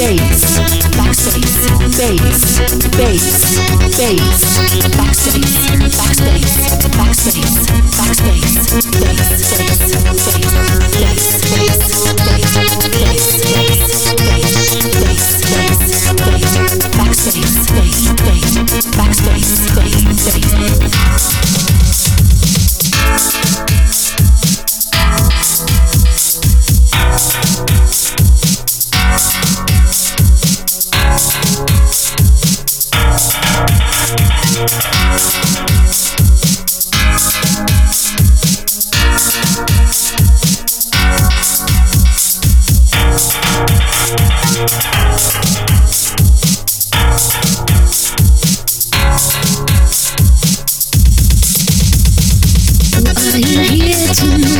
bass, backspace, bass, bass, bass, backspace, backspace, backspace, backspace, bass, bass, bass.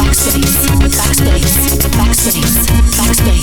backspace, backspace, backspace, backspace.